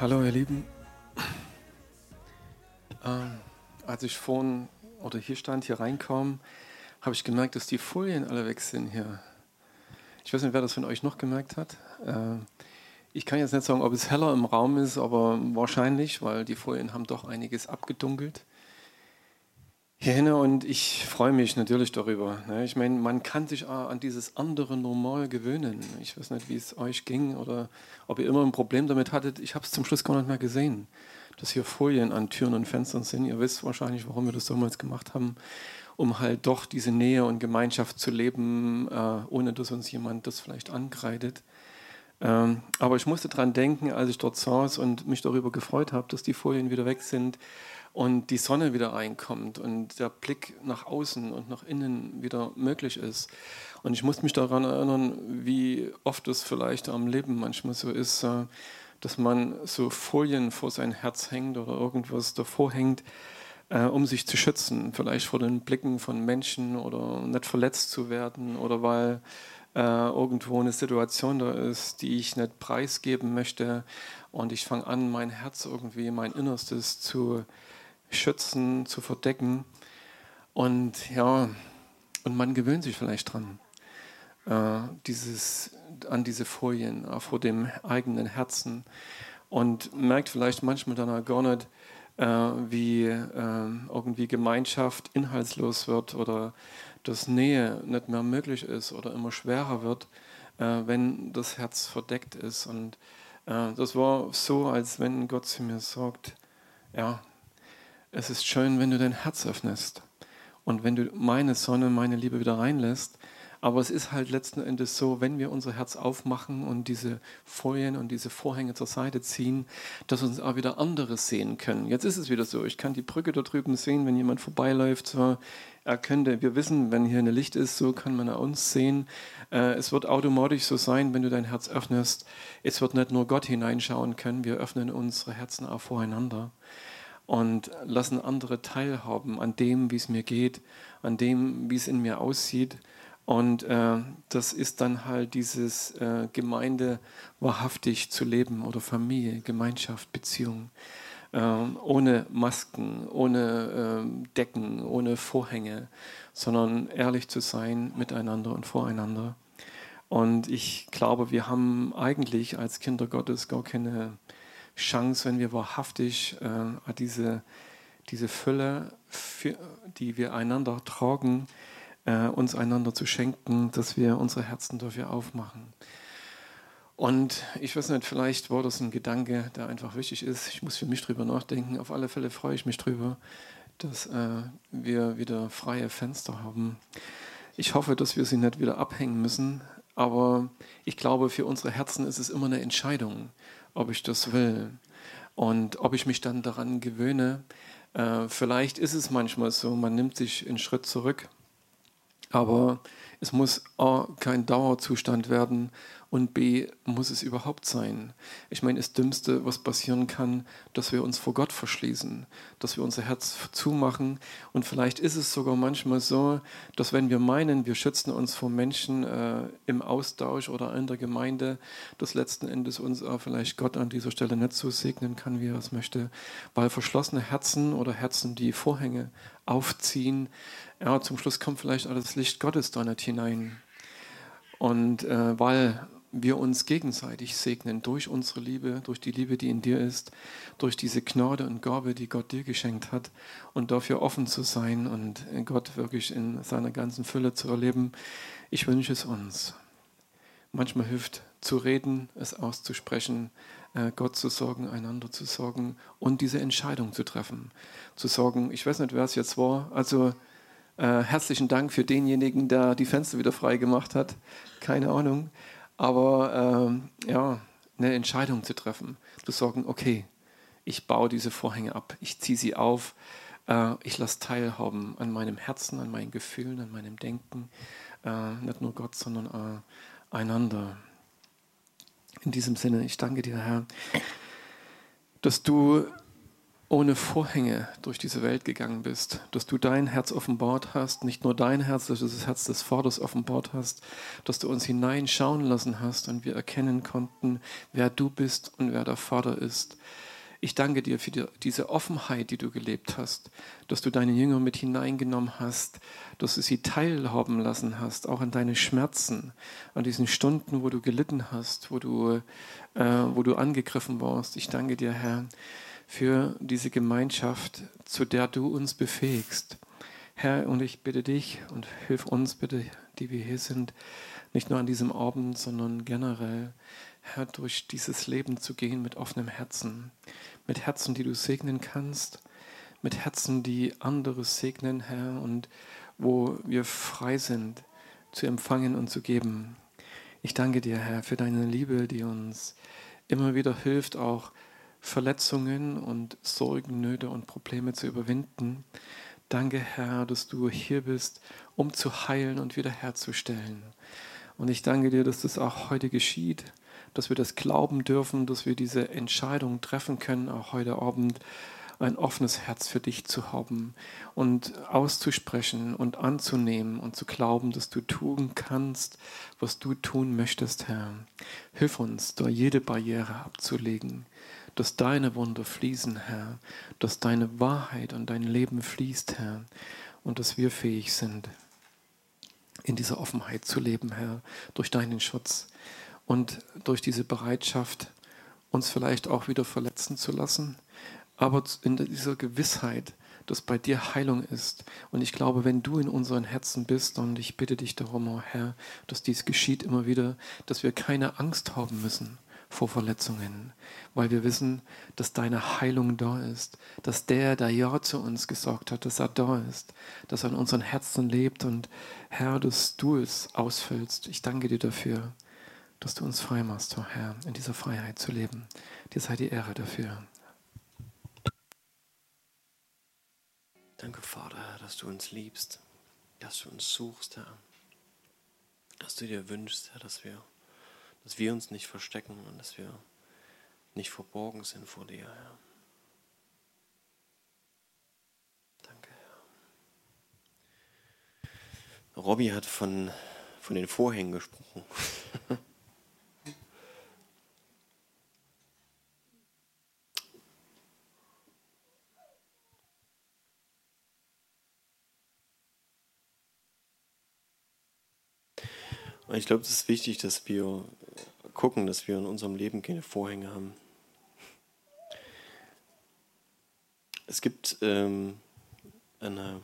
Hallo ihr Lieben. Ähm, als ich vorhin oder hier stand, hier reinkam, habe ich gemerkt, dass die Folien alle weg sind hier. Ich weiß nicht, wer das von euch noch gemerkt hat. Äh, ich kann jetzt nicht sagen, ob es heller im Raum ist, aber wahrscheinlich, weil die Folien haben doch einiges abgedunkelt. Hierhin und ich freue mich natürlich darüber. Ne? Ich meine, man kann sich an dieses andere Normal gewöhnen. Ich weiß nicht, wie es euch ging oder ob ihr immer ein Problem damit hattet. Ich habe es zum Schluss gar nicht mehr gesehen, dass hier Folien an Türen und Fenstern sind. Ihr wisst wahrscheinlich, warum wir das damals gemacht haben, um halt doch diese Nähe und Gemeinschaft zu leben, äh, ohne dass uns jemand das vielleicht ankreidet. Ähm, aber ich musste daran denken, als ich dort saß und mich darüber gefreut habe, dass die Folien wieder weg sind und die Sonne wieder reinkommt und der Blick nach außen und nach innen wieder möglich ist. Und ich musste mich daran erinnern, wie oft es vielleicht am Leben manchmal so ist, äh, dass man so Folien vor sein Herz hängt oder irgendwas davor hängt, äh, um sich zu schützen. Vielleicht vor den Blicken von Menschen oder nicht verletzt zu werden oder weil äh, irgendwo eine Situation da ist, die ich nicht preisgeben möchte. Und ich fange an, mein Herz irgendwie, mein Innerstes zu schützen, zu verdecken. Und ja, und man gewöhnt sich vielleicht dran, äh, dieses, an diese Folien äh, vor dem eigenen Herzen und merkt vielleicht manchmal dann gar nicht, äh, wie äh, irgendwie Gemeinschaft inhaltslos wird oder dass Nähe nicht mehr möglich ist oder immer schwerer wird, äh, wenn das Herz verdeckt ist. Und äh, das war so, als wenn Gott zu mir sagt, ja, es ist schön, wenn du dein Herz öffnest und wenn du meine Sonne, meine Liebe wieder reinlässt. Aber es ist halt letzten Endes so, wenn wir unser Herz aufmachen und diese Folien und diese Vorhänge zur Seite ziehen, dass uns auch wieder anderes sehen können. Jetzt ist es wieder so, ich kann die Brücke da drüben sehen, wenn jemand vorbeiläuft. So, er könnte, wir wissen, wenn hier ein Licht ist, so kann man uns sehen. Äh, es wird automatisch so sein, wenn du dein Herz öffnest. Es wird nicht nur Gott hineinschauen können, wir öffnen unsere Herzen auch voreinander und lassen andere teilhaben an dem, wie es mir geht, an dem, wie es in mir aussieht. Und äh, das ist dann halt dieses äh, Gemeinde wahrhaftig zu leben oder Familie, Gemeinschaft, Beziehung. Äh, ohne Masken, ohne ähm, Decken, ohne Vorhänge, sondern ehrlich zu sein miteinander und voreinander. Und ich glaube, wir haben eigentlich als Kinder Gottes gar keine Chance, wenn wir wahrhaftig äh, diese, diese Fülle, für, die wir einander tragen, äh, uns einander zu schenken, dass wir unsere Herzen dafür aufmachen. Und ich weiß nicht, vielleicht war das ein Gedanke, der einfach wichtig ist. Ich muss für mich drüber nachdenken. Auf alle Fälle freue ich mich drüber, dass äh, wir wieder freie Fenster haben. Ich hoffe, dass wir sie nicht wieder abhängen müssen. Aber ich glaube, für unsere Herzen ist es immer eine Entscheidung ob ich das will und ob ich mich dann daran gewöhne. Äh, vielleicht ist es manchmal so, man nimmt sich einen Schritt zurück, aber es muss A, kein Dauerzustand werden und B, muss es überhaupt sein? Ich meine, das Dümmste, was passieren kann, dass wir uns vor Gott verschließen, dass wir unser Herz zumachen. Und vielleicht ist es sogar manchmal so, dass wenn wir meinen, wir schützen uns vor Menschen äh, im Austausch oder in der Gemeinde, dass letzten Endes uns auch vielleicht Gott an dieser Stelle nicht so segnen kann, wie er es möchte, weil verschlossene Herzen oder Herzen, die Vorhänge aufziehen, ja, zum Schluss kommt vielleicht auch das Licht Gottes da nicht hinein. Und äh, weil wir uns gegenseitig segnen durch unsere Liebe, durch die Liebe, die in dir ist, durch diese Gnade und Gabe, die Gott dir geschenkt hat und dafür offen zu sein und Gott wirklich in seiner ganzen Fülle zu erleben. Ich wünsche es uns. Manchmal hilft zu reden, es auszusprechen, äh, Gott zu sorgen, einander zu sorgen und diese Entscheidung zu treffen. Zu sorgen, ich weiß nicht, wer es jetzt war, also äh, herzlichen Dank für denjenigen, der die Fenster wieder frei gemacht hat. Keine Ahnung. Aber ähm, ja, eine Entscheidung zu treffen, zu sagen, okay, ich baue diese Vorhänge ab, ich ziehe sie auf, äh, ich lasse teilhaben an meinem Herzen, an meinen Gefühlen, an meinem Denken, äh, nicht nur Gott, sondern äh, einander. In diesem Sinne, ich danke dir, Herr, dass du ohne Vorhänge durch diese Welt gegangen bist, dass du dein Herz offenbart hast, nicht nur dein Herz, du das Herz des Vaters offenbart hast, dass du uns hineinschauen lassen hast und wir erkennen konnten, wer du bist und wer der Vater ist. Ich danke dir für die, diese Offenheit, die du gelebt hast, dass du deine Jünger mit hineingenommen hast, dass du sie teilhaben lassen hast, auch an deine Schmerzen, an diesen Stunden, wo du gelitten hast, wo du, äh, wo du angegriffen warst. Ich danke dir, Herr, für diese Gemeinschaft, zu der du uns befähigst. Herr, und ich bitte dich und hilf uns bitte, die wir hier sind, nicht nur an diesem Abend, sondern generell, Herr, durch dieses Leben zu gehen mit offenem Herzen mit Herzen, die du segnen kannst, mit Herzen, die andere segnen, Herr, und wo wir frei sind zu empfangen und zu geben. Ich danke dir, Herr, für deine Liebe, die uns immer wieder hilft, auch Verletzungen und Sorgen, Nöte und Probleme zu überwinden. Danke, Herr, dass du hier bist, um zu heilen und wiederherzustellen. Und ich danke dir, dass das auch heute geschieht dass wir das glauben dürfen, dass wir diese Entscheidung treffen können, auch heute Abend ein offenes Herz für dich zu haben und auszusprechen und anzunehmen und zu glauben, dass du tun kannst, was du tun möchtest, Herr. Hilf uns, da jede Barriere abzulegen, dass deine Wunder fließen, Herr, dass deine Wahrheit und dein Leben fließt, Herr, und dass wir fähig sind, in dieser Offenheit zu leben, Herr, durch deinen Schutz und durch diese Bereitschaft, uns vielleicht auch wieder verletzen zu lassen, aber in dieser Gewissheit, dass bei dir Heilung ist. Und ich glaube, wenn du in unseren Herzen bist, und ich bitte dich darum, oh Herr, dass dies geschieht immer wieder, dass wir keine Angst haben müssen vor Verletzungen, weil wir wissen, dass deine Heilung da ist, dass der, der Ja zu uns gesagt hat, dass er da ist, dass er in unseren Herzen lebt und Herr, dass du es ausfüllst. Ich danke dir dafür dass du uns frei machst, oh Herr, in dieser Freiheit zu leben. Dir sei die Ehre dafür. Danke, Vater, dass du uns liebst, dass du uns suchst, Herr. Dass du dir wünschst, Herr, dass wir, dass wir uns nicht verstecken und dass wir nicht verborgen sind vor dir, Herr. Danke, Herr. Robby hat von, von den Vorhängen gesprochen. Ich glaube, es ist wichtig, dass wir gucken, dass wir in unserem Leben keine Vorhänge haben. Es gibt ähm, eine,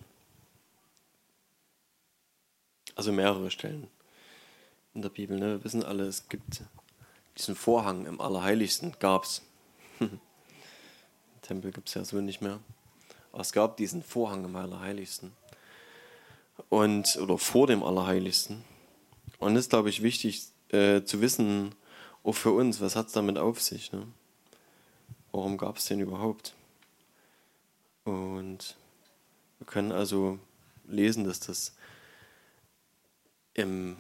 also mehrere Stellen in der Bibel. Ne? Wir wissen alle, es gibt diesen Vorhang im Allerheiligsten, gab es. Tempel gibt es ja so nicht mehr. Aber es gab diesen Vorhang im Allerheiligsten. Und, oder vor dem Allerheiligsten. Und das ist, glaube ich, wichtig äh, zu wissen, auch für uns, was hat es damit auf sich? Ne? Warum gab es den überhaupt? Und wir können also lesen, dass das im,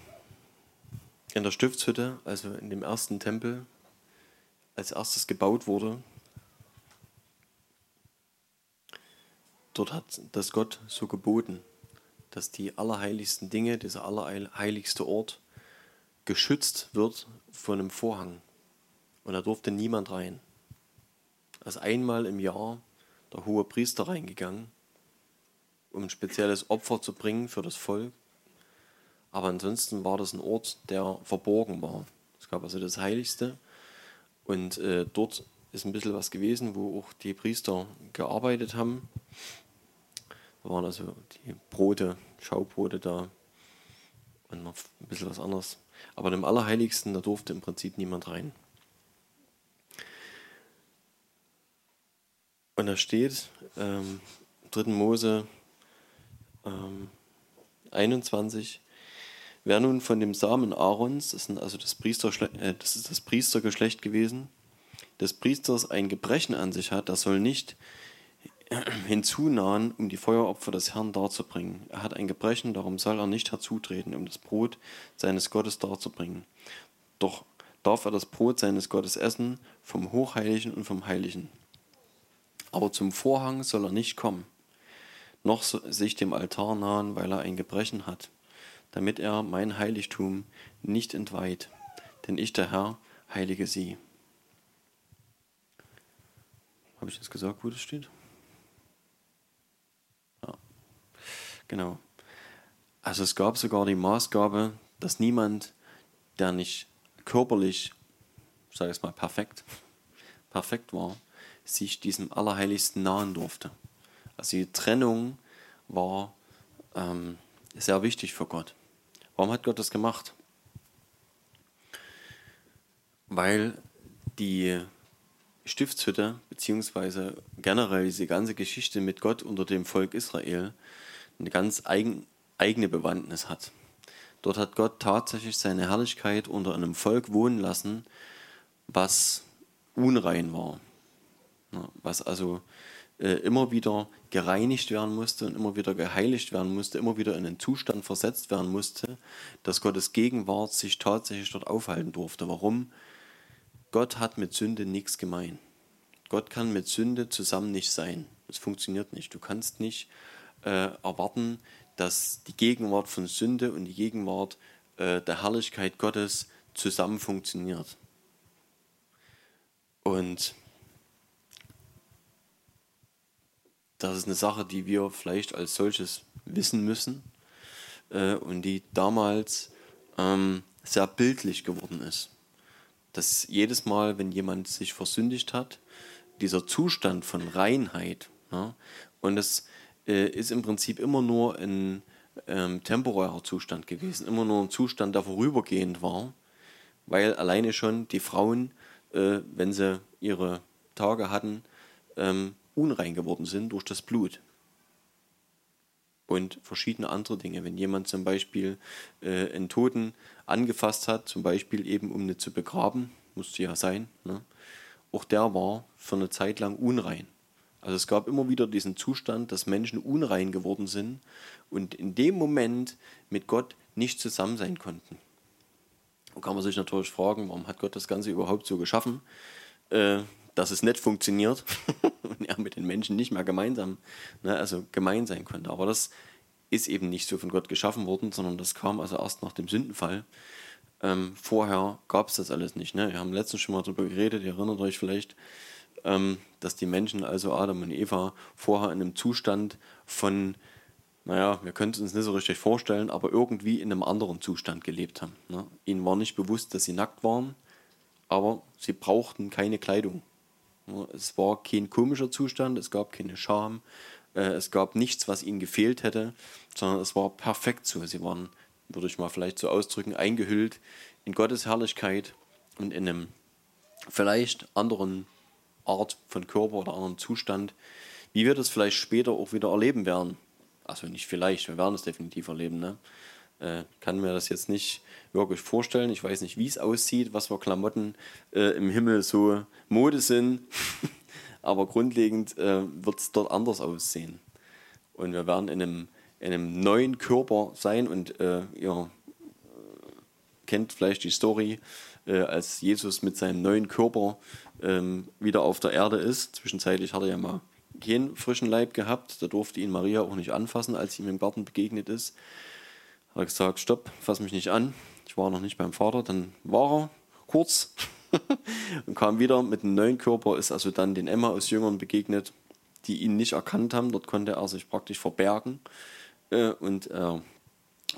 in der Stiftshütte, also in dem ersten Tempel, als erstes gebaut wurde. Dort hat das Gott so geboten dass die allerheiligsten Dinge, dieser allerheiligste Ort, geschützt wird von einem Vorhang. Und da durfte niemand rein. Also einmal im Jahr der hohe Priester reingegangen, um ein spezielles Opfer zu bringen für das Volk. Aber ansonsten war das ein Ort, der verborgen war. Es gab also das Heiligste und äh, dort ist ein bisschen was gewesen, wo auch die Priester gearbeitet haben. Waren also die Brote, Schaubrote da und noch ein bisschen was anderes. Aber im Allerheiligsten, da durfte im Prinzip niemand rein. Und da steht ähm, 3. Mose ähm, 21, wer nun von dem Samen Aarons, das, sind also das, äh, das ist das Priestergeschlecht gewesen, des Priesters ein Gebrechen an sich hat, das soll nicht hinzunahen, um die Feueropfer des Herrn darzubringen. Er hat ein Gebrechen, darum soll er nicht herzutreten, um das Brot seines Gottes darzubringen. Doch darf er das Brot seines Gottes essen, vom Hochheiligen und vom Heiligen. aber zum Vorhang soll er nicht kommen, noch sich dem Altar nahen, weil er ein Gebrechen hat, damit er mein Heiligtum nicht entweiht, denn ich, der Herr, heilige sie. Habe ich jetzt gesagt, wo das steht? Genau. Also es gab sogar die Maßgabe, dass niemand, der nicht körperlich, sage ich mal, perfekt, perfekt war, sich diesem Allerheiligsten nahen durfte. Also die Trennung war ähm, sehr wichtig für Gott. Warum hat Gott das gemacht? Weil die Stiftshütte, beziehungsweise generell diese ganze Geschichte mit Gott unter dem Volk Israel, eine ganz eigen, eigene Bewandtnis hat. Dort hat Gott tatsächlich seine Herrlichkeit unter einem Volk wohnen lassen, was unrein war. Was also äh, immer wieder gereinigt werden musste und immer wieder geheiligt werden musste, immer wieder in einen Zustand versetzt werden musste, dass Gottes Gegenwart sich tatsächlich dort aufhalten durfte. Warum? Gott hat mit Sünde nichts gemein. Gott kann mit Sünde zusammen nicht sein. Das funktioniert nicht. Du kannst nicht äh, erwarten, dass die Gegenwart von Sünde und die Gegenwart äh, der Herrlichkeit Gottes zusammen funktioniert. Und das ist eine Sache, die wir vielleicht als solches wissen müssen äh, und die damals ähm, sehr bildlich geworden ist. Dass jedes Mal, wenn jemand sich versündigt hat, dieser Zustand von Reinheit, ja, und es äh, ist im Prinzip immer nur ein ähm, temporärer Zustand gewesen, immer nur ein Zustand, der vorübergehend war, weil alleine schon die Frauen, äh, wenn sie ihre Tage hatten, ähm, unrein geworden sind durch das Blut. Und verschiedene andere Dinge. Wenn jemand zum Beispiel äh, einen Toten angefasst hat, zum Beispiel eben um ihn zu begraben, musste ja sein, ne? auch der war für eine Zeit lang unrein. Also es gab immer wieder diesen Zustand, dass Menschen unrein geworden sind und in dem Moment mit Gott nicht zusammen sein konnten. Da kann man sich natürlich fragen, warum hat Gott das Ganze überhaupt so geschaffen, äh, dass es nicht funktioniert und er mit den Menschen nicht mehr gemeinsam, ne, also gemein sein konnte. Aber das ist eben nicht so von Gott geschaffen worden, sondern das kam also erst nach dem Sündenfall. Ähm, vorher gab es das alles nicht. Ne? Wir haben letztens schon mal darüber geredet, ihr erinnert euch vielleicht, dass die Menschen, also Adam und Eva, vorher in einem Zustand von, naja, wir können es uns nicht so richtig vorstellen, aber irgendwie in einem anderen Zustand gelebt haben. Ne? Ihnen war nicht bewusst, dass sie nackt waren, aber sie brauchten keine Kleidung. Ne? Es war kein komischer Zustand, es gab keine Scham, äh, es gab nichts, was ihnen gefehlt hätte, sondern es war perfekt so. Sie waren, würde ich mal vielleicht so ausdrücken, eingehüllt in Gottes Herrlichkeit und in einem vielleicht anderen Art von Körper oder anderen Zustand, wie wir das vielleicht später auch wieder erleben werden. Also nicht vielleicht, wir werden es definitiv erleben. Ne? Äh, kann mir das jetzt nicht wirklich vorstellen. Ich weiß nicht, wie es aussieht, was für Klamotten äh, im Himmel so Mode sind. Aber grundlegend äh, wird es dort anders aussehen. Und wir werden in einem, in einem neuen Körper sein. Und äh, ihr kennt vielleicht die Story, äh, als Jesus mit seinem neuen Körper ähm, wieder auf der Erde ist. Zwischenzeitlich hat er ja mal keinen frischen Leib gehabt. Da durfte ihn Maria auch nicht anfassen, als sie ihm im Garten begegnet ist. Hat er gesagt, stopp, fass mich nicht an. Ich war noch nicht beim Vater. Dann war er kurz und kam wieder mit einem neuen Körper, ist also dann den Emma aus Jüngern begegnet, die ihn nicht erkannt haben. Dort konnte er sich praktisch verbergen äh, und er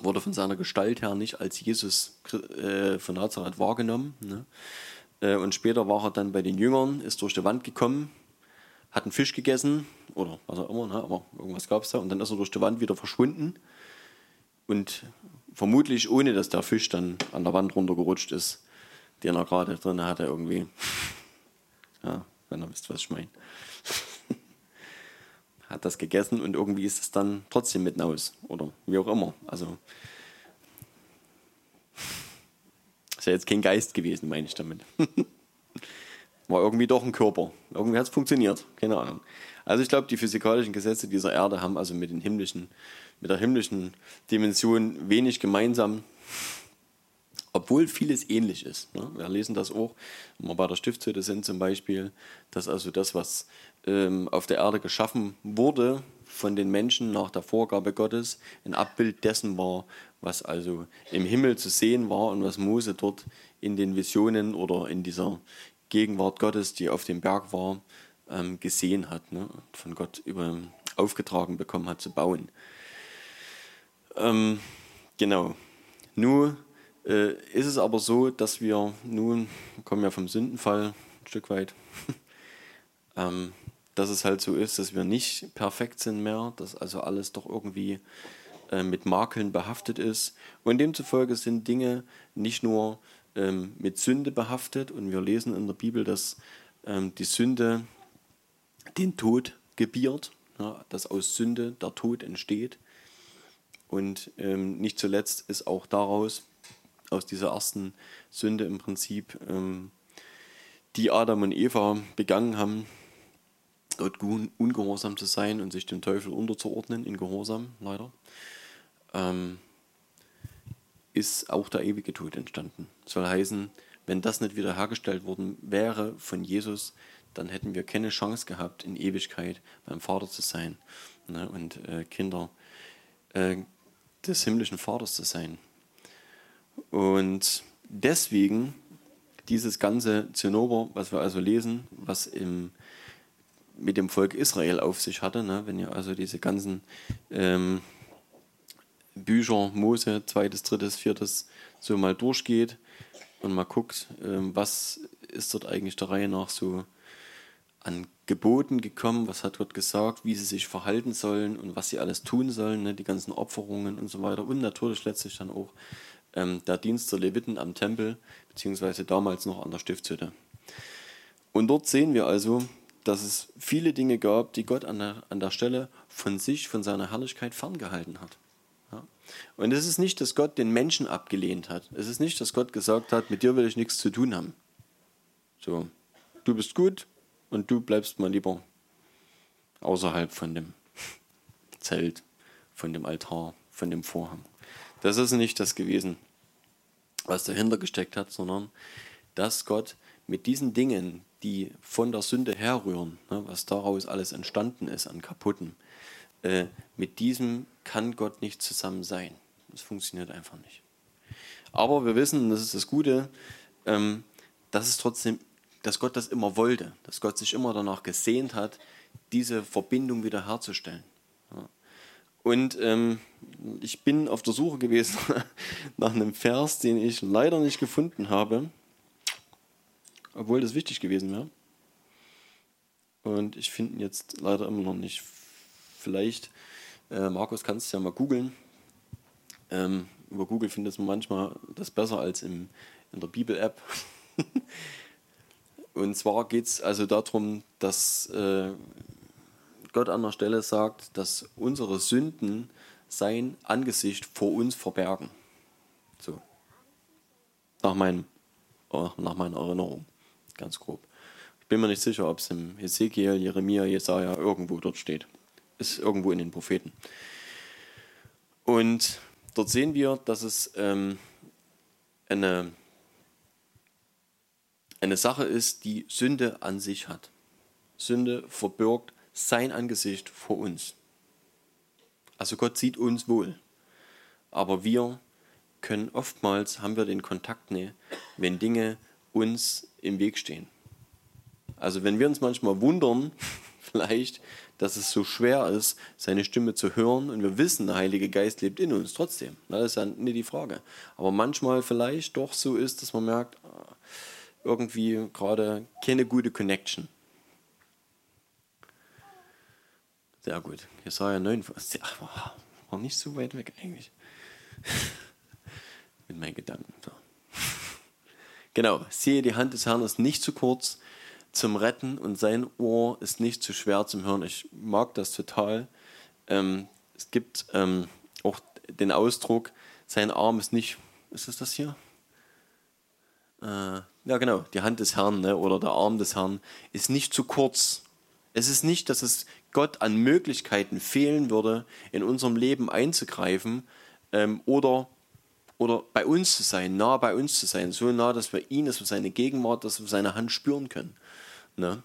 wurde von seiner Gestalt her nicht als Jesus äh, von Nazareth wahrgenommen. Ne? Äh, und später war er dann bei den Jüngern, ist durch die Wand gekommen, hat einen Fisch gegessen oder was auch immer, ne? aber irgendwas gab es da. Und dann ist er durch die Wand wieder verschwunden. Und vermutlich ohne, dass der Fisch dann an der Wand runtergerutscht ist, den er gerade drin hatte irgendwie. Ja, wenn ihr wisst, was ich meine. hat das gegessen und irgendwie ist es dann trotzdem mitten aus oder wie auch immer. Also ist ja jetzt kein Geist gewesen, meine ich damit. War irgendwie doch ein Körper. Irgendwie hat es funktioniert, keine Ahnung. Also ich glaube, die physikalischen Gesetze dieser Erde haben also mit den himmlischen, mit der himmlischen Dimension wenig gemeinsam. Obwohl vieles ähnlich ist. Ne? Wir lesen das auch, wenn wir bei der Stiftshütte sind zum Beispiel, dass also das, was ähm, auf der Erde geschaffen wurde, von den Menschen nach der Vorgabe Gottes, ein Abbild dessen war, was also im Himmel zu sehen war und was Mose dort in den Visionen oder in dieser Gegenwart Gottes, die auf dem Berg war, ähm, gesehen hat, ne? von Gott über, aufgetragen bekommen hat zu bauen. Ähm, genau. Nun äh, ist es aber so, dass wir nun, wir kommen ja vom Sündenfall ein Stück weit, ähm, dass es halt so ist, dass wir nicht perfekt sind mehr, dass also alles doch irgendwie äh, mit Makeln behaftet ist. Und demzufolge sind Dinge nicht nur ähm, mit Sünde behaftet, und wir lesen in der Bibel, dass ähm, die Sünde den Tod gebiert, ja, dass aus Sünde der Tod entsteht. Und ähm, nicht zuletzt ist auch daraus, aus dieser ersten Sünde im Prinzip, ähm, die Adam und Eva begangen haben, dort ungehorsam zu sein und sich dem Teufel unterzuordnen, in Gehorsam leider, ähm, ist auch der ewige Tod entstanden. Soll heißen, wenn das nicht wiederhergestellt worden wäre von Jesus, dann hätten wir keine Chance gehabt, in Ewigkeit beim Vater zu sein ne, und äh, Kinder äh, des himmlischen Vaters zu sein. Und deswegen dieses ganze Zinnober, was wir also lesen, was im, mit dem Volk Israel auf sich hatte, ne, wenn ihr also diese ganzen ähm, Bücher, Mose, zweites, drittes, viertes, so mal durchgeht und mal guckt, ähm, was ist dort eigentlich der Reihe nach so an Geboten gekommen, was hat Gott gesagt, wie sie sich verhalten sollen und was sie alles tun sollen, ne, die ganzen Opferungen und so weiter und natürlich letztlich dann auch ähm, der Dienst der Leviten am Tempel, beziehungsweise damals noch an der Stiftshütte. Und dort sehen wir also, dass es viele Dinge gab, die Gott an der, an der Stelle von sich, von seiner Herrlichkeit ferngehalten hat. Und es ist nicht, dass Gott den Menschen abgelehnt hat. Es ist nicht, dass Gott gesagt hat, mit dir will ich nichts zu tun haben. So, du bist gut, und du bleibst mal lieber außerhalb von dem Zelt, von dem Altar, von dem Vorhang. Das ist nicht das gewesen, was dahinter gesteckt hat, sondern dass Gott mit diesen Dingen, die von der Sünde herrühren, ne, was daraus alles entstanden ist an Kaputten, äh, mit diesem kann Gott nicht zusammen sein. Das funktioniert einfach nicht. Aber wir wissen, und das ist das Gute, ähm, dass es trotzdem dass Gott das immer wollte, dass Gott sich immer danach gesehnt hat, diese Verbindung wieder herzustellen. Und ähm, ich bin auf der Suche gewesen nach einem Vers, den ich leider nicht gefunden habe, obwohl das wichtig gewesen wäre. Und ich finde ihn jetzt leider immer noch nicht. Vielleicht, äh, Markus, kannst du ja mal googeln. Ähm, über Google findet man manchmal das besser als im, in der Bibel-App. Und zwar geht es also darum, dass äh, Gott an der Stelle sagt, dass unsere Sünden sein Angesicht vor uns verbergen. So. Nach, meinem, oh, nach meiner Erinnerung. Ganz grob. Ich bin mir nicht sicher, ob es im Ezekiel, Jeremia, Jesaja irgendwo dort steht. Ist irgendwo in den Propheten. Und dort sehen wir, dass es ähm, eine eine Sache ist, die Sünde an sich hat. Sünde verbirgt sein Angesicht vor uns. Also Gott sieht uns wohl. Aber wir können oftmals, haben wir den Kontakt nicht, wenn Dinge uns im Weg stehen. Also wenn wir uns manchmal wundern, vielleicht, dass es so schwer ist, seine Stimme zu hören und wir wissen, der Heilige Geist lebt in uns trotzdem. Das ist ja nicht die Frage. Aber manchmal vielleicht doch so ist, dass man merkt, ah, irgendwie gerade keine gute Connection. Sehr gut. Jesaja 9, war, nicht so weit weg eigentlich. Mit meinen Gedanken. Genau, siehe, die Hand des Herrn ist nicht zu kurz zum Retten und sein Ohr ist nicht zu schwer zum Hören. Ich mag das total. Ähm, es gibt ähm, auch den Ausdruck, sein Arm ist nicht, ist es das hier? Äh, ja, genau, die Hand des Herrn ne, oder der Arm des Herrn ist nicht zu kurz. Es ist nicht, dass es Gott an Möglichkeiten fehlen würde, in unserem Leben einzugreifen ähm, oder oder bei uns zu sein, nah bei uns zu sein, so nah, dass wir ihn, dass wir seine Gegenwart, dass wir seine Hand spüren können. Ne?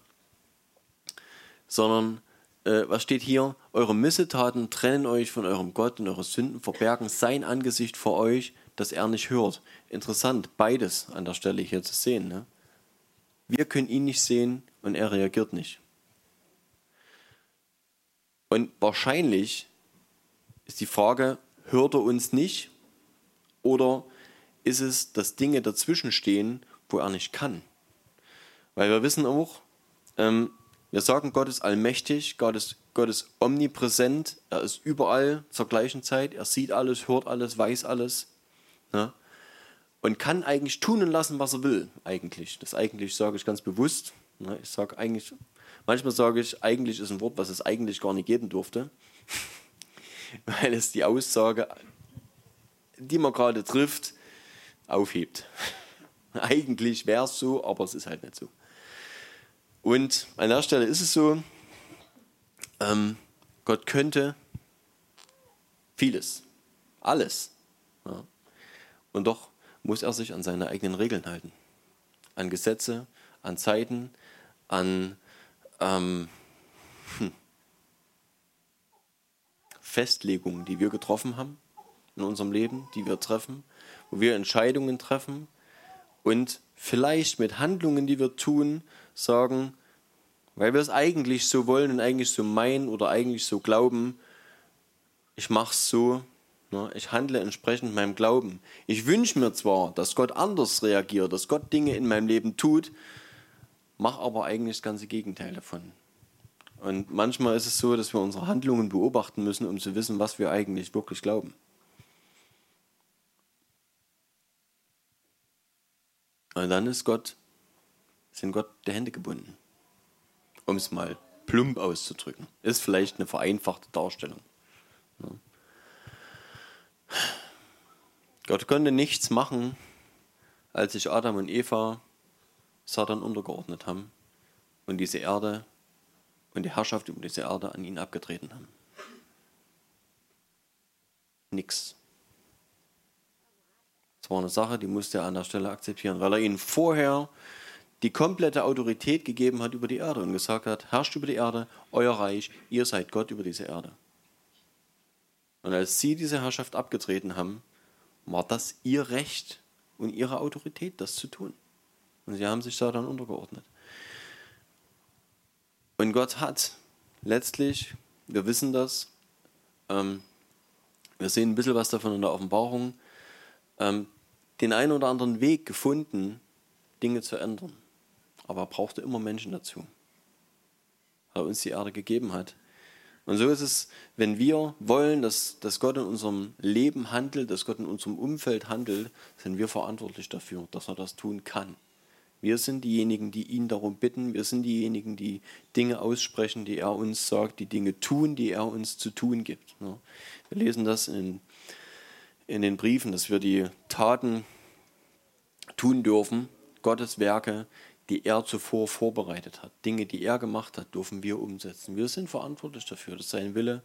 Sondern, äh, was steht hier? Eure Missetaten trennen euch von eurem Gott und eure Sünden verbergen sein Angesicht vor euch, dass er nicht hört. Interessant, beides an der Stelle hier zu sehen. Ne? Wir können ihn nicht sehen und er reagiert nicht. Und wahrscheinlich ist die Frage, hört er uns nicht oder ist es, dass Dinge dazwischen stehen, wo er nicht kann? Weil wir wissen auch, ähm, wir sagen, Gott ist allmächtig, Gott ist, Gott ist omnipräsent, er ist überall zur gleichen Zeit, er sieht alles, hört alles, weiß alles. Ne? Und kann eigentlich tun und lassen, was er will, eigentlich. Das eigentlich sage ich ganz bewusst. Ne? Ich sage eigentlich, manchmal sage ich, eigentlich ist ein Wort, was es eigentlich gar nicht geben durfte. Weil es die Aussage die man gerade trifft, aufhebt. Eigentlich wäre es so, aber es ist halt nicht so. Und an der Stelle ist es so, ähm, Gott könnte vieles, alles. Ja. Und doch muss er sich an seine eigenen Regeln halten. An Gesetze, an Zeiten, an ähm, hm, Festlegungen, die wir getroffen haben in unserem Leben, die wir treffen, wo wir Entscheidungen treffen und vielleicht mit Handlungen, die wir tun, sagen, weil wir es eigentlich so wollen und eigentlich so meinen oder eigentlich so glauben, ich mache es so, ne, ich handle entsprechend meinem Glauben. Ich wünsche mir zwar, dass Gott anders reagiert, dass Gott Dinge in meinem Leben tut, mache aber eigentlich das ganze Gegenteil davon. Und manchmal ist es so, dass wir unsere Handlungen beobachten müssen, um zu wissen, was wir eigentlich wirklich glauben. Und dann ist Gott, sind Gott der Hände gebunden. Um es mal plump auszudrücken. Ist vielleicht eine vereinfachte Darstellung. Gott konnte nichts machen, als sich Adam und Eva Satan untergeordnet haben und diese Erde und die Herrschaft über diese Erde an ihn abgetreten haben. Nix. Das war eine Sache, die musste er an der Stelle akzeptieren, weil er ihnen vorher die komplette Autorität gegeben hat über die Erde und gesagt hat, herrscht über die Erde, euer Reich, ihr seid Gott über diese Erde. Und als sie diese Herrschaft abgetreten haben, war das ihr Recht und ihre Autorität, das zu tun. Und sie haben sich da dann untergeordnet. Und Gott hat letztlich, wir wissen das, ähm, wir sehen ein bisschen was davon in der Offenbarung, ähm, den einen oder anderen Weg gefunden, Dinge zu ändern. Aber er brauchte immer Menschen dazu, weil er uns die Erde gegeben hat. Und so ist es, wenn wir wollen, dass, dass Gott in unserem Leben handelt, dass Gott in unserem Umfeld handelt, sind wir verantwortlich dafür, dass er das tun kann. Wir sind diejenigen, die ihn darum bitten. Wir sind diejenigen, die Dinge aussprechen, die er uns sagt, die Dinge tun, die er uns zu tun gibt. Wir lesen das in in den Briefen, dass wir die Taten tun dürfen, Gottes Werke, die er zuvor vorbereitet hat. Dinge, die er gemacht hat, dürfen wir umsetzen. Wir sind verantwortlich dafür, dass sein Wille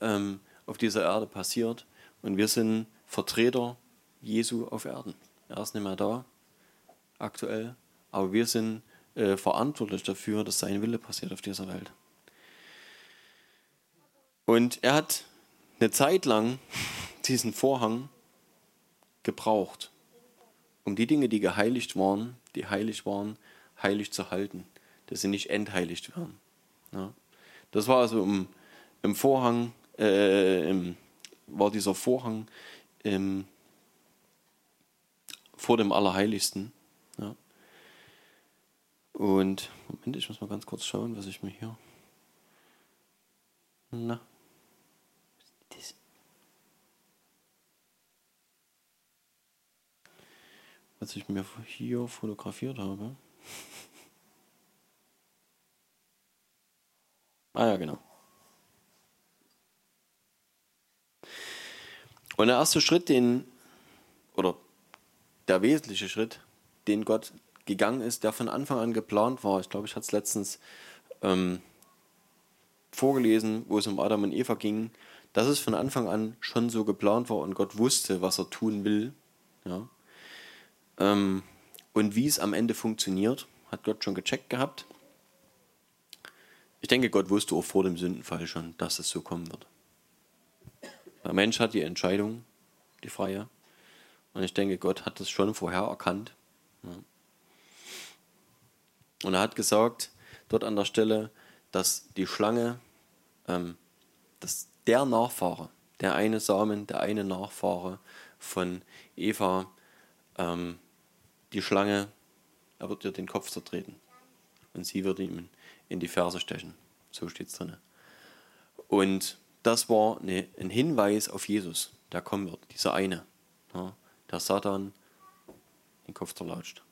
ähm, auf dieser Erde passiert. Und wir sind Vertreter Jesu auf Erden. Er ist nicht mehr da, aktuell, aber wir sind äh, verantwortlich dafür, dass sein Wille passiert auf dieser Welt. Und er hat eine Zeit lang diesen Vorhang gebraucht, um die Dinge, die geheiligt waren, die heilig waren, heilig zu halten, dass sie nicht entheiligt werden. Ja. Das war also im, im Vorhang, äh, im, war dieser Vorhang im, vor dem Allerheiligsten. Ja. Und, Moment, ich muss mal ganz kurz schauen, was ich mir hier. Na, was ich mir hier fotografiert habe. ah ja, genau. Und der erste Schritt, den, oder der wesentliche Schritt, den Gott gegangen ist, der von Anfang an geplant war, ich glaube, ich hatte es letztens ähm, vorgelesen, wo es um Adam und Eva ging, dass es von Anfang an schon so geplant war und Gott wusste, was er tun will. Ja. Ähm, und wie es am Ende funktioniert, hat Gott schon gecheckt gehabt. Ich denke, Gott wusste auch vor dem Sündenfall schon, dass es so kommen wird. Der Mensch hat die Entscheidung, die freie. Und ich denke, Gott hat das schon vorher erkannt. Und er hat gesagt, dort an der Stelle, dass die Schlange, ähm, dass der Nachfahre, der eine Samen, der eine Nachfahre von Eva, ähm, die Schlange, er wird ihr den Kopf zertreten. Und sie wird ihm in die Ferse stechen. So steht es drin. Und das war eine, ein Hinweis auf Jesus, der kommen wird, dieser eine, ja, der Satan den Kopf zerlatscht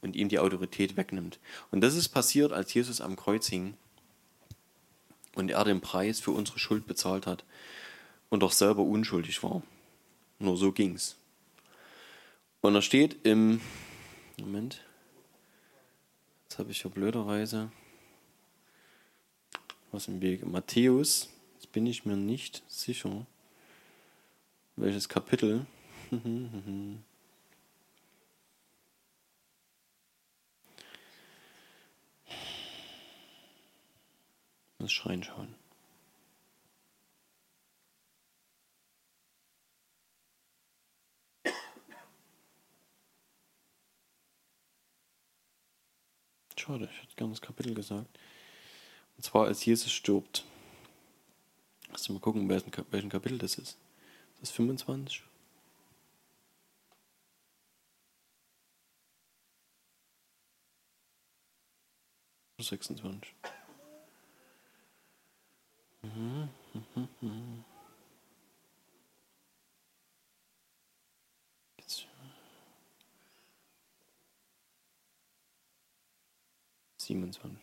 und ihm die Autorität wegnimmt. Und das ist passiert, als Jesus am Kreuz hing und er den Preis für unsere Schuld bezahlt hat und doch selber unschuldig war. Nur so ging's. Und er steht im Moment. Jetzt habe ich ja blöderweise was im Weg. Matthäus, jetzt bin ich mir nicht sicher, welches Kapitel. Das Schrein schauen. Schade, ich hätte gerne das Kapitel gesagt. Und zwar, als Jesus stirbt. Lass mal gucken, welchen, welchen Kapitel das ist. Ist das 25? Oder 26? Mhm, mhm, mhm. Jetzt. 27.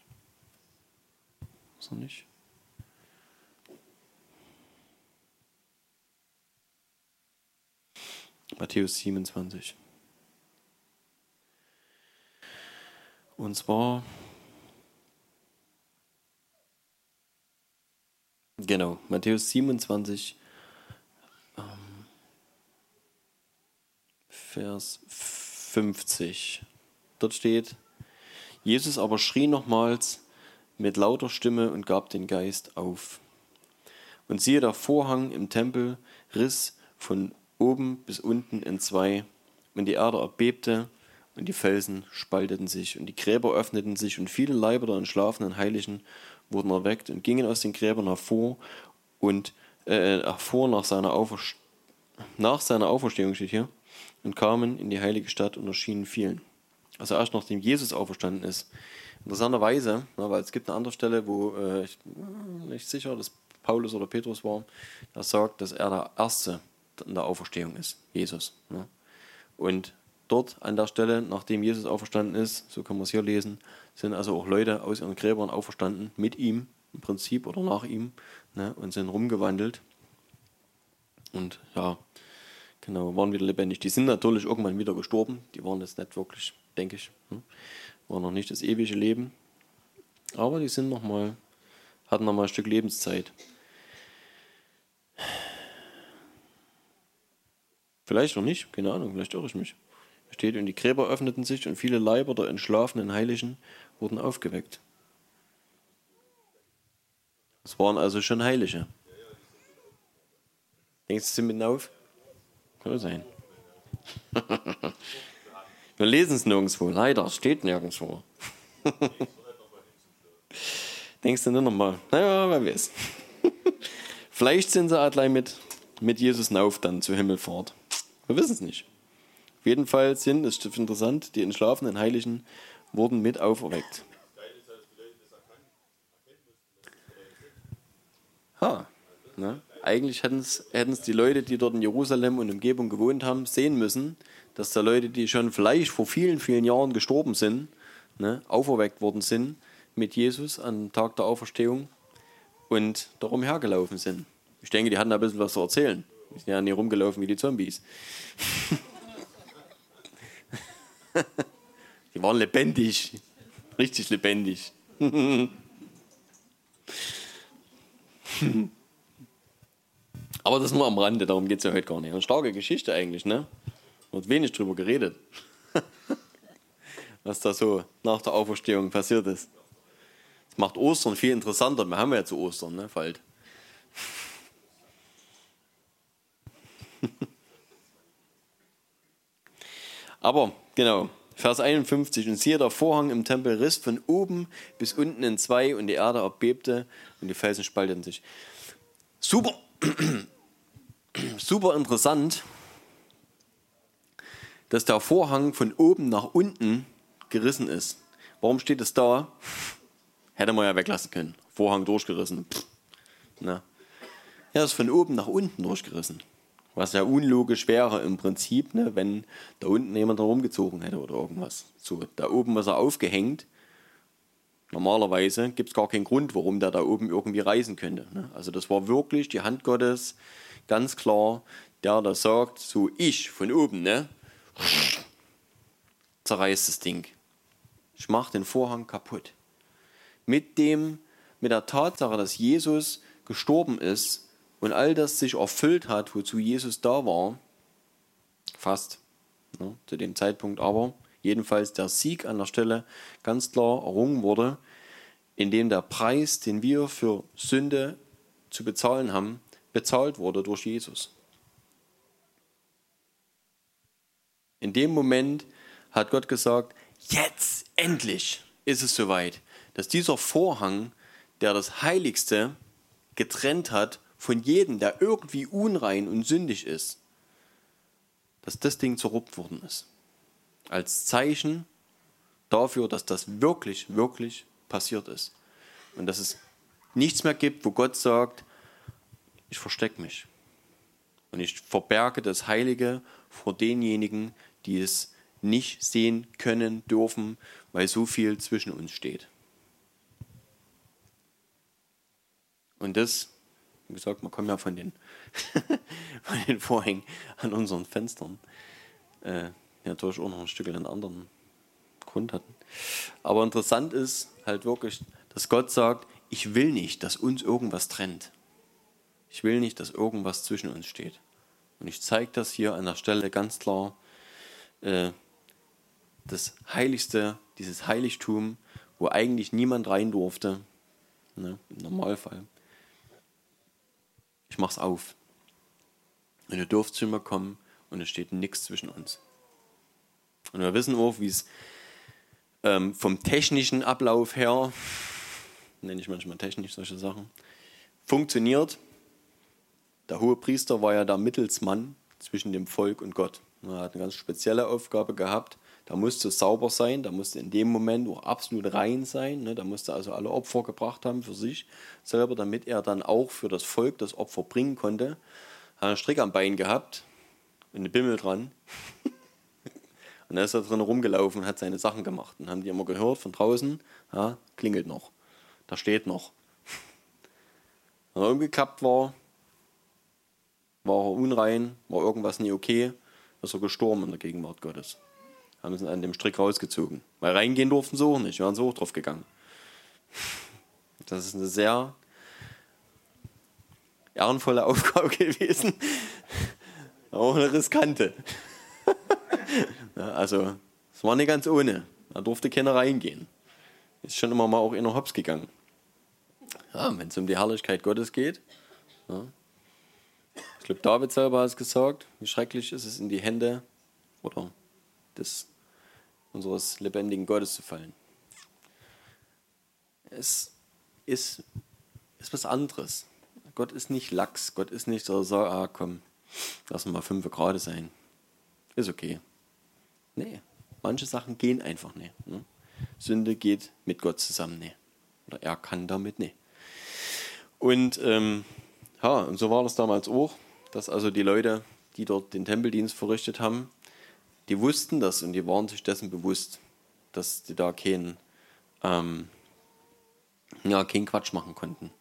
Ist noch nicht? Matthäus 27. Und zwar, genau, Matthäus 27, ähm, Vers 50. Dort steht, Jesus aber schrie nochmals mit lauter Stimme und gab den Geist auf. Und siehe, der Vorhang im Tempel riss von oben bis unten in zwei, und die Erde erbebte, und die Felsen spalteten sich, und die Gräber öffneten sich, und viele Leiber der entschlafenen Heiligen wurden erweckt und gingen aus den Gräbern hervor und äh, hervor nach seiner, nach seiner Auferstehung steht hier und kamen in die heilige Stadt und erschienen vielen. Also erst nachdem Jesus auferstanden ist. Interessanterweise, ne, weil es gibt eine andere Stelle, wo äh, ich bin nicht sicher, dass Paulus oder Petrus war, der sagt, dass er der Erste in der Auferstehung ist, Jesus. Ne? Und dort an der Stelle, nachdem Jesus auferstanden ist, so kann man es hier lesen, sind also auch Leute aus ihren Gräbern auferstanden, mit ihm im Prinzip oder nach ihm, ne, und sind rumgewandelt. Und ja, genau, waren wieder lebendig. Die sind natürlich irgendwann wieder gestorben, die waren jetzt nicht wirklich, denke ich, hm, war noch nicht das ewige Leben, aber die sind noch mal, hatten noch mal ein Stück Lebenszeit. Vielleicht noch nicht, keine Ahnung, vielleicht irre ich mich. Steht, und die Gräber öffneten sich und viele Leiber der entschlafenen Heiligen wurden aufgeweckt. Es waren also schon Heilige. Denkst du, sie mit auf? Kann sein. Wir lesen es nirgendwo, leider, steht nirgendwo. Denkst du nur nochmal? Naja, wer weiß. Vielleicht sind sie allein mit, mit Jesus auf dann zur Himmelfahrt. Wir wissen es nicht. Auf jeden Fall sind, das ist interessant, die entschlafenen Heiligen wurden mit auferweckt. Ha, ne? Eigentlich hätten es die Leute, die dort in Jerusalem und Umgebung gewohnt haben, sehen müssen, dass da Leute, die schon vielleicht vor vielen, vielen Jahren gestorben sind, ne, auferweckt worden sind mit Jesus am Tag der Auferstehung und darum hergelaufen sind. Ich denke, die hatten ein bisschen was zu erzählen. Die sind ja nicht rumgelaufen wie die Zombies. die waren lebendig. Richtig lebendig. Aber das nur am Rande, darum geht es ja heute gar nicht. Eine starke Geschichte eigentlich, ne? Wird wenig drüber geredet. Was da so nach der Auferstehung passiert ist. Das macht Ostern viel interessanter. Wir haben ja zu Ostern, ne? Falt. Aber, genau, Vers 51. Und siehe, der Vorhang im Tempel riss von oben bis unten in zwei und die Erde erbebte und die Felsen spalteten sich. Super, super interessant, dass der Vorhang von oben nach unten gerissen ist. Warum steht es da? Hätte man ja weglassen können. Vorhang durchgerissen. Na. Er ist von oben nach unten durchgerissen. Was ja unlogisch wäre im Prinzip, ne, wenn da unten jemand rumgezogen hätte oder irgendwas. So, da oben ist er aufgehängt. Normalerweise gibt es gar keinen Grund, warum der da oben irgendwie reisen könnte. Ne? Also das war wirklich die Hand Gottes, ganz klar, der da sagt, so ich von oben, ne, zerreißt das Ding. Ich mache den Vorhang kaputt. Mit dem, mit der Tatsache, dass Jesus gestorben ist, und all das sich erfüllt hat, wozu Jesus da war, fast ne, zu dem Zeitpunkt aber, jedenfalls der Sieg an der Stelle ganz klar errungen wurde, indem der Preis, den wir für Sünde zu bezahlen haben, bezahlt wurde durch Jesus. In dem Moment hat Gott gesagt, jetzt endlich ist es soweit, dass dieser Vorhang, der das Heiligste getrennt hat von jedem, der irgendwie unrein und sündig ist, dass das Ding zerruppt worden ist. Als Zeichen dafür, dass das wirklich, wirklich passiert ist. Und dass es nichts mehr gibt, wo Gott sagt, ich verstecke mich. Und ich verberge das Heilige vor denjenigen, die es nicht sehen können, dürfen, weil so viel zwischen uns steht. Und das wie gesagt, man kommt ja von den, von den Vorhängen an unseren Fenstern. Äh, natürlich auch noch ein Stück einen anderen Grund hatten. Aber interessant ist halt wirklich, dass Gott sagt, ich will nicht, dass uns irgendwas trennt. Ich will nicht, dass irgendwas zwischen uns steht. Und ich zeige das hier an der Stelle ganz klar. Äh, das Heiligste, dieses Heiligtum, wo eigentlich niemand rein durfte, ne, im Normalfall, ich mach's auf. Und ihr dürft zu mir kommen und es steht nichts zwischen uns. Und wir wissen auch, wie es ähm, vom technischen Ablauf her, nenne ich manchmal technisch solche Sachen, funktioniert. Der hohe Priester war ja der Mittelsmann zwischen dem Volk und Gott. Er hat eine ganz spezielle Aufgabe gehabt, da musste sauber sein, da musste in dem Moment auch absolut rein sein. Ne? Da musste also alle Opfer gebracht haben für sich selber, damit er dann auch für das Volk das Opfer bringen konnte. Hat einen Strick am Bein gehabt und eine Bimmel dran. und er ist da drin rumgelaufen und hat seine Sachen gemacht. Und haben die immer gehört von draußen, ja, klingelt noch. Da steht noch. Wenn er umgeklappt war, war er unrein, war irgendwas nie okay, ist er gestorben in der Gegenwart Gottes haben sie an dem Strick rausgezogen. Weil reingehen durften sie auch nicht, wir waren so hoch drauf gegangen. Das ist eine sehr ehrenvolle Aufgabe gewesen, auch eine riskante. also, es war nicht ganz ohne. Da durfte keiner reingehen. Ist schon immer mal auch in der Hops gegangen. Ja, wenn es um die Herrlichkeit Gottes geht. Ja. Ich glaube, David selber hat es gesagt, wie schrecklich ist es in die Hände oder des unseres lebendigen Gottes zu fallen. Es ist, ist was anderes. Gott ist nicht lax. Gott ist nicht so, so ah komm, lass mal fünf Grad sein. Ist okay. Nee, manche Sachen gehen einfach nicht. Ne? Sünde geht mit Gott zusammen nicht. Oder er kann damit nicht. Und ähm, ja, und so war das damals auch, dass also die Leute, die dort den Tempeldienst verrichtet haben, die wussten das und die waren sich dessen bewusst, dass die da keinen, ähm, ja, keinen Quatsch machen konnten.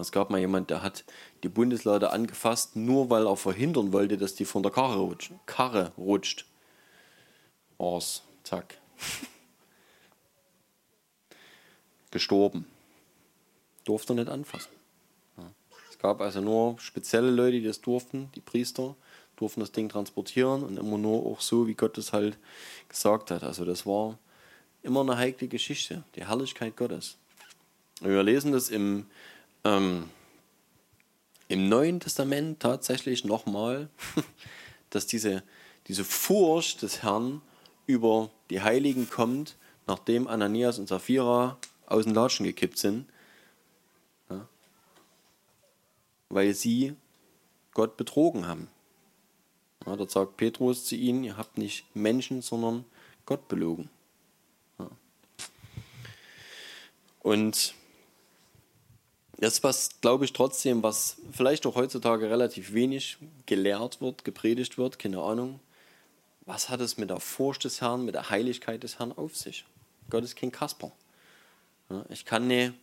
Es gab mal jemand, der hat die Bundeslade angefasst, nur weil er verhindern wollte, dass die von der Karre rutscht. Karre rutscht. Ors, zack. Gestorben. Durfte er nicht anfassen. Gab also nur spezielle Leute, die das durften, die Priester durften das Ding transportieren und immer nur auch so, wie Gott es halt gesagt hat. Also das war immer eine heikle Geschichte, die Herrlichkeit Gottes. Wir lesen das im, ähm, im Neuen Testament tatsächlich nochmal, dass diese, diese Furcht des Herrn über die Heiligen kommt, nachdem Ananias und Sapphira aus den Latschen gekippt sind, ja, weil sie Gott betrogen haben. Ja, dort sagt Petrus zu ihnen, ihr habt nicht Menschen, sondern Gott belogen. Ja. Und das, was glaube ich trotzdem, was vielleicht auch heutzutage relativ wenig gelehrt wird, gepredigt wird, keine Ahnung, was hat es mit der Furcht des Herrn, mit der Heiligkeit des Herrn auf sich? Gott ist kein Kasper. Ja, ich kann nicht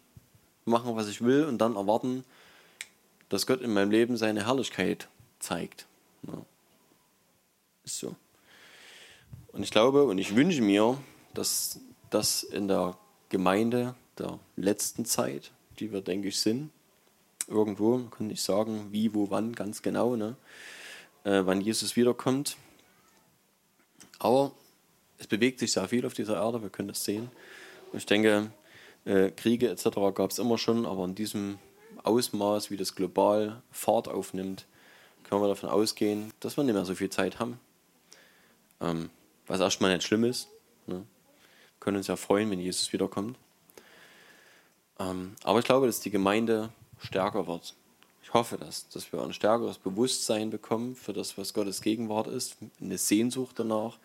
machen, was ich will und dann erwarten, dass Gott in meinem Leben seine Herrlichkeit zeigt. Ja. Ist so. Und ich glaube und ich wünsche mir, dass das in der Gemeinde der letzten Zeit, die wir, denke ich, sind, irgendwo, kann ich sagen, wie, wo, wann, ganz genau, ne? Äh, wann Jesus wiederkommt. Aber es bewegt sich sehr viel auf dieser Erde, wir können das sehen. Und ich denke, äh, Kriege etc. gab es immer schon, aber in diesem Ausmaß, wie das global Fahrt aufnimmt, können wir davon ausgehen, dass wir nicht mehr so viel Zeit haben. Ähm, was erstmal nicht schlimm ist. Ne? Wir können uns ja freuen, wenn Jesus wiederkommt. Ähm, aber ich glaube, dass die Gemeinde stärker wird. Ich hoffe das, dass wir ein stärkeres Bewusstsein bekommen für das, was Gottes Gegenwart ist, eine Sehnsucht danach,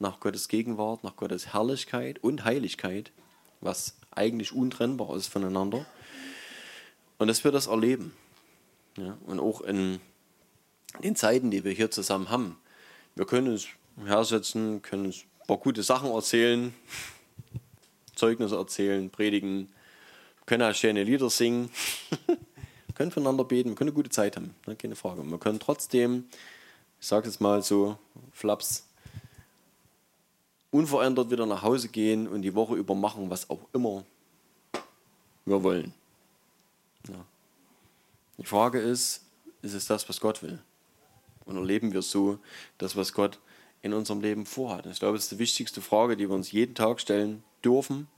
nach Gottes Gegenwart, nach Gottes Herrlichkeit und Heiligkeit, was eigentlich untrennbar ist voneinander. Und dass wir das erleben. Ja, und auch in den Zeiten, die wir hier zusammen haben. Wir können uns hersetzen, können uns ein paar gute Sachen erzählen, Zeugnisse erzählen, predigen, können auch schöne Lieder singen, können voneinander beten, können eine gute Zeit haben, ne, keine Frage. Und wir können trotzdem, ich sage es mal so, Flaps, unverändert wieder nach Hause gehen und die Woche über machen, was auch immer wir wollen. Ja. Die Frage ist, ist es das, was Gott will? Und erleben wir so das, was Gott in unserem Leben vorhat. Ich glaube, das ist die wichtigste Frage, die wir uns jeden Tag stellen dürfen.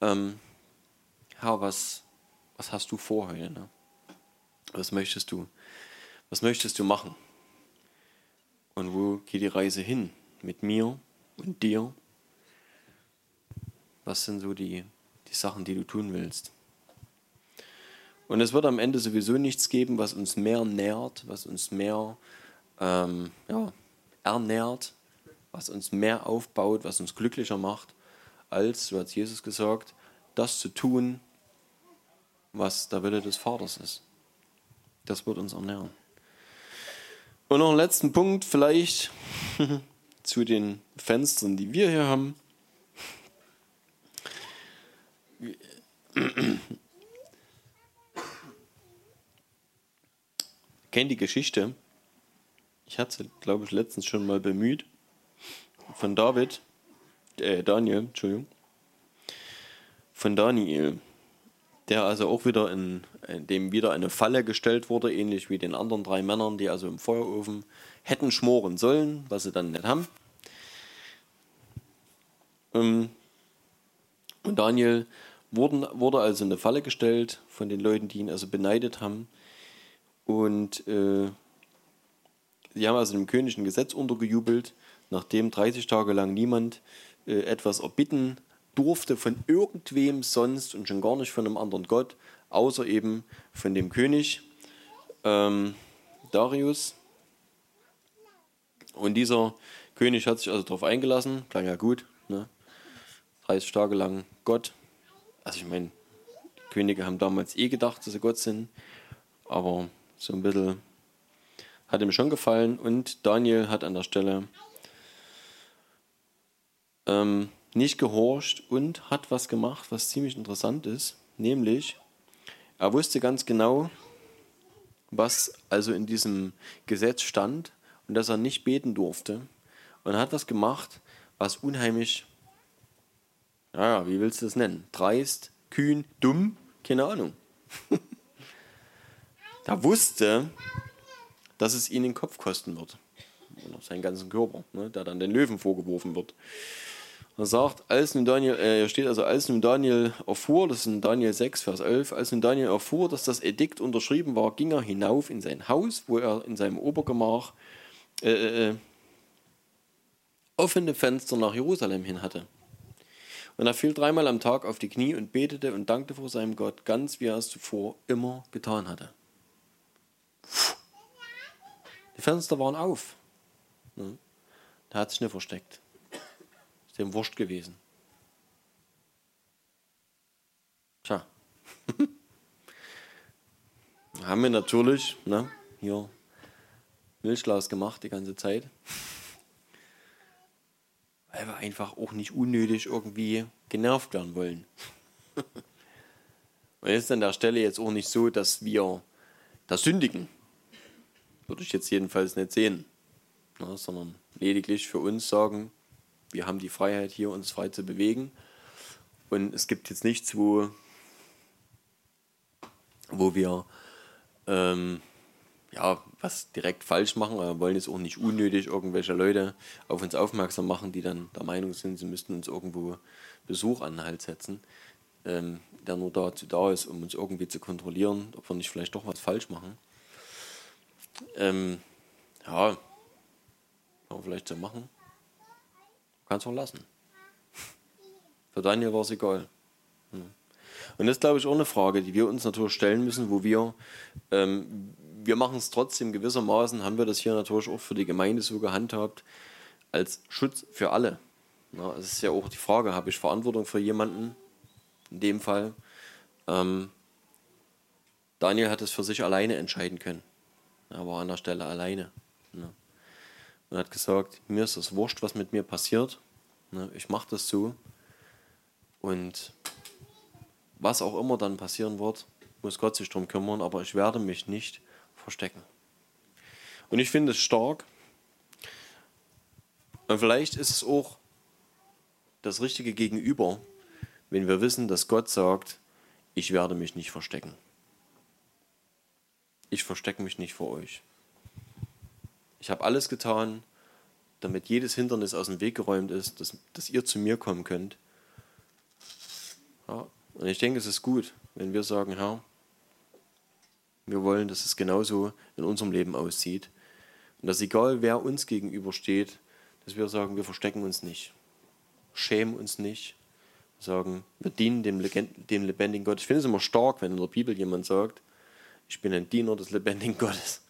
Ähm, Herr, was, was hast du vor heute? Ne? Was möchtest du? Was möchtest du machen? Und wo geht die Reise hin? Mit mir und dir? Was sind so die, die Sachen, die du tun willst? Und es wird am Ende sowieso nichts geben, was uns mehr nährt, was uns mehr ähm, ja, ernährt, was uns mehr aufbaut, was uns glücklicher macht, als, so hat Jesus gesagt, das zu tun, was der Wille des Vaters ist. Das wird uns ernähren. Und noch einen letzten Punkt vielleicht zu den Fenstern, die wir hier haben. Kennt die Geschichte ich hatte es, glaube ich, letztens schon mal bemüht, von David, äh, Daniel, Entschuldigung, von Daniel, der also auch wieder in, in dem wieder eine Falle gestellt wurde, ähnlich wie den anderen drei Männern, die also im Feuerofen hätten schmoren sollen, was sie dann nicht haben. Ähm, und Daniel wurden, wurde also in eine Falle gestellt von den Leuten, die ihn also beneidet haben. Und äh, Sie haben also dem König ein Gesetz untergejubelt, nachdem 30 Tage lang niemand äh, etwas erbitten durfte von irgendwem sonst und schon gar nicht von einem anderen Gott, außer eben von dem König ähm, Darius. Und dieser König hat sich also darauf eingelassen, klang ja gut, ne? 30 Tage lang Gott. Also ich meine, Könige haben damals eh gedacht, dass sie Gott sind, aber so ein bisschen hat ihm schon gefallen und Daniel hat an der Stelle ähm, nicht gehorcht und hat was gemacht, was ziemlich interessant ist, nämlich er wusste ganz genau, was also in diesem Gesetz stand und dass er nicht beten durfte und hat was gemacht, was unheimlich, ja, wie willst du das nennen? Dreist, kühn, dumm, keine Ahnung. der wusste, dass es ihn den Kopf kosten wird. Oder seinen ganzen Körper, ne, der dann den Löwen vorgeworfen wird. Er sagt, als nun Daniel, äh, steht also, als nun Daniel erfuhr, das ist in Daniel 6, Vers 11, als nun Daniel erfuhr, dass das Edikt unterschrieben war, ging er hinauf in sein Haus, wo er in seinem Obergemach äh, äh, äh offene Fenster nach Jerusalem hin hatte. Und er fiel dreimal am Tag auf die Knie und betete und dankte vor seinem Gott, ganz wie er es zuvor immer getan hatte. Die Fenster waren auf. Ne? Da hat sich nicht versteckt. Ist dem wurscht gewesen. Tja. haben wir natürlich ne, hier Milchglas gemacht die ganze Zeit. Weil wir einfach auch nicht unnötig irgendwie genervt werden wollen. Und ist an der Stelle jetzt auch nicht so, dass wir da sündigen. Würde ich jetzt jedenfalls nicht sehen. Ja, sondern lediglich für uns sagen, wir haben die Freiheit hier, uns frei zu bewegen. Und es gibt jetzt nichts, wo, wo wir ähm, ja, was direkt falsch machen, wir wollen jetzt auch nicht unnötig irgendwelche Leute auf uns aufmerksam machen, die dann der Meinung sind, sie müssten uns irgendwo Besuch an den Hals setzen, ähm, der nur dazu da ist, um uns irgendwie zu kontrollieren, ob wir nicht vielleicht doch was falsch machen. Ähm, ja, kann man vielleicht so machen. Kannst auch lassen. Für Daniel war es egal. Hm. Und das ist, glaube ich, auch eine Frage, die wir uns natürlich stellen müssen, wo wir, ähm, wir machen es trotzdem gewissermaßen, haben wir das hier natürlich auch für die Gemeinde so gehandhabt, als Schutz für alle. Es ist ja auch die Frage, habe ich Verantwortung für jemanden, in dem Fall. Ähm, Daniel hat es für sich alleine entscheiden können. Er war an der Stelle alleine. Ne? Und hat gesagt, mir ist das wurscht, was mit mir passiert. Ne? Ich mache das so. Und was auch immer dann passieren wird, muss Gott sich darum kümmern, aber ich werde mich nicht verstecken. Und ich finde es stark. Und vielleicht ist es auch das richtige Gegenüber, wenn wir wissen, dass Gott sagt, ich werde mich nicht verstecken. Ich verstecke mich nicht vor euch. Ich habe alles getan, damit jedes Hindernis aus dem Weg geräumt ist, dass, dass ihr zu mir kommen könnt. Ja, und ich denke, es ist gut, wenn wir sagen, Herr, wir wollen, dass es genauso in unserem Leben aussieht. Und dass egal wer uns gegenübersteht, dass wir sagen, wir verstecken uns nicht, schämen uns nicht, sagen, wir dienen dem, dem lebendigen Gott. Ich finde es immer stark, wenn in der Bibel jemand sagt, ich bin ein Diener des lebendigen Gottes.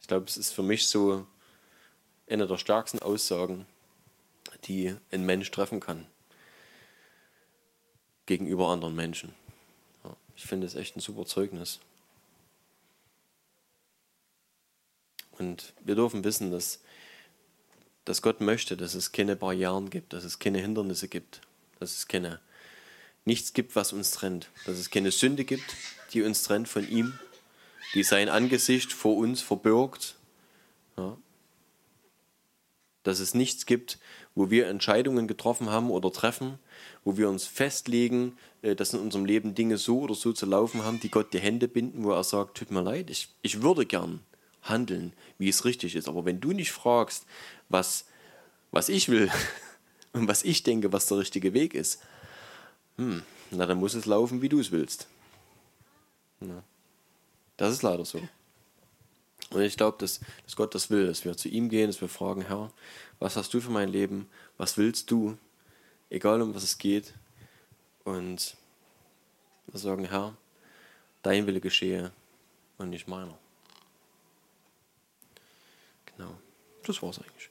Ich glaube, es ist für mich so eine der stärksten Aussagen, die ein Mensch treffen kann gegenüber anderen Menschen. Ja, ich finde es echt ein super Zeugnis. Und wir dürfen wissen, dass, dass Gott möchte, dass es keine Barrieren gibt, dass es keine Hindernisse gibt, dass es keine, nichts gibt, was uns trennt, dass es keine Sünde gibt, die uns trennt von ihm, die sein Angesicht vor uns verbirgt. Ja. Dass es nichts gibt, wo wir Entscheidungen getroffen haben oder treffen, wo wir uns festlegen, äh, dass in unserem Leben Dinge so oder so zu laufen haben, die Gott die Hände binden, wo er sagt, tut mir leid, ich, ich würde gern handeln, wie es richtig ist. Aber wenn du nicht fragst, was, was ich will und was ich denke, was der richtige Weg ist, hm, na dann muss es laufen, wie du es willst. Ja. Das ist leider so. Und ich glaube, dass, dass Gott das will, dass wir zu ihm gehen, dass wir fragen, Herr, was hast du für mein Leben? Was willst du? egal um was es geht. Und wir sagen, Herr, dein Wille geschehe und nicht meiner. Genau, das war's eigentlich.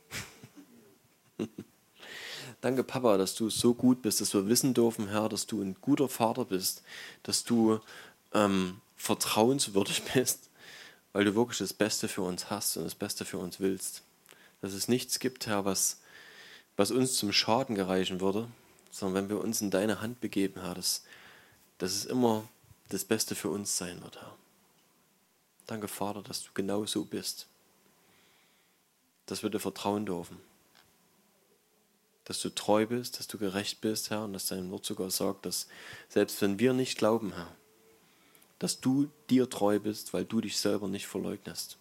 Danke, Papa, dass du so gut bist, dass wir wissen dürfen, Herr, dass du ein guter Vater bist, dass du ähm, vertrauenswürdig bist, weil du wirklich das Beste für uns hast und das Beste für uns willst. Dass es nichts gibt, Herr, was was uns zum Schaden gereichen würde, sondern wenn wir uns in deine Hand begeben, Herr, dass, dass es immer das Beste für uns sein wird, Herr. Danke, Vater, dass du genau so bist. Dass wir dir vertrauen dürfen. Dass du treu bist, dass du gerecht bist, Herr, und dass dein Wort sogar sagt, dass selbst wenn wir nicht glauben, Herr, dass du dir treu bist, weil du dich selber nicht verleugnest.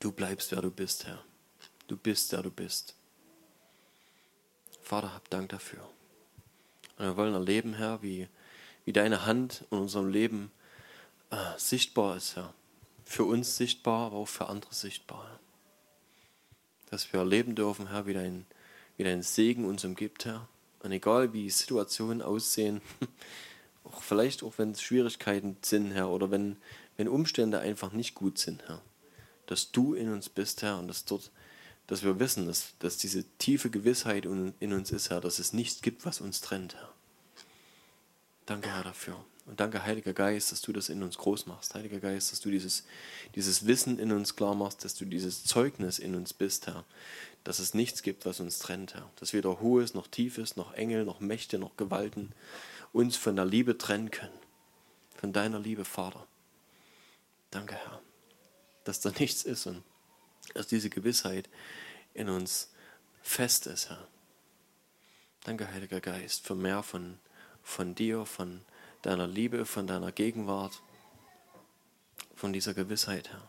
Du bleibst, wer du bist, Herr. Du bist, der du bist. Vater, hab Dank dafür. Und wir wollen erleben, Herr, wie, wie deine Hand in unserem Leben äh, sichtbar ist, Herr. Für uns sichtbar, aber auch für andere sichtbar. Dass wir erleben dürfen, Herr, wie dein, wie dein Segen uns umgibt, Herr. Und egal wie Situationen aussehen, auch vielleicht auch wenn es Schwierigkeiten sind, Herr, oder wenn, wenn Umstände einfach nicht gut sind, Herr, dass du in uns bist, Herr, und dass dort, dass wir wissen, dass, dass diese tiefe Gewissheit in uns ist, Herr, dass es nichts gibt, was uns trennt, Herr. Danke, Herr, dafür. Und danke, Heiliger Geist, dass du das in uns groß machst. Heiliger Geist, dass du dieses, dieses Wissen in uns klar machst, dass du dieses Zeugnis in uns bist, Herr. Dass es nichts gibt, was uns trennt, Herr. Dass weder Hohes noch Tiefes, noch Engel, noch Mächte, noch Gewalten uns von der Liebe trennen können. Von deiner Liebe, Vater. Danke, Herr, dass da nichts ist und dass diese Gewissheit in uns fest ist, Herr. Danke, Heiliger Geist, für mehr von, von dir, von deiner Liebe, von deiner Gegenwart, von dieser Gewissheit, Herr.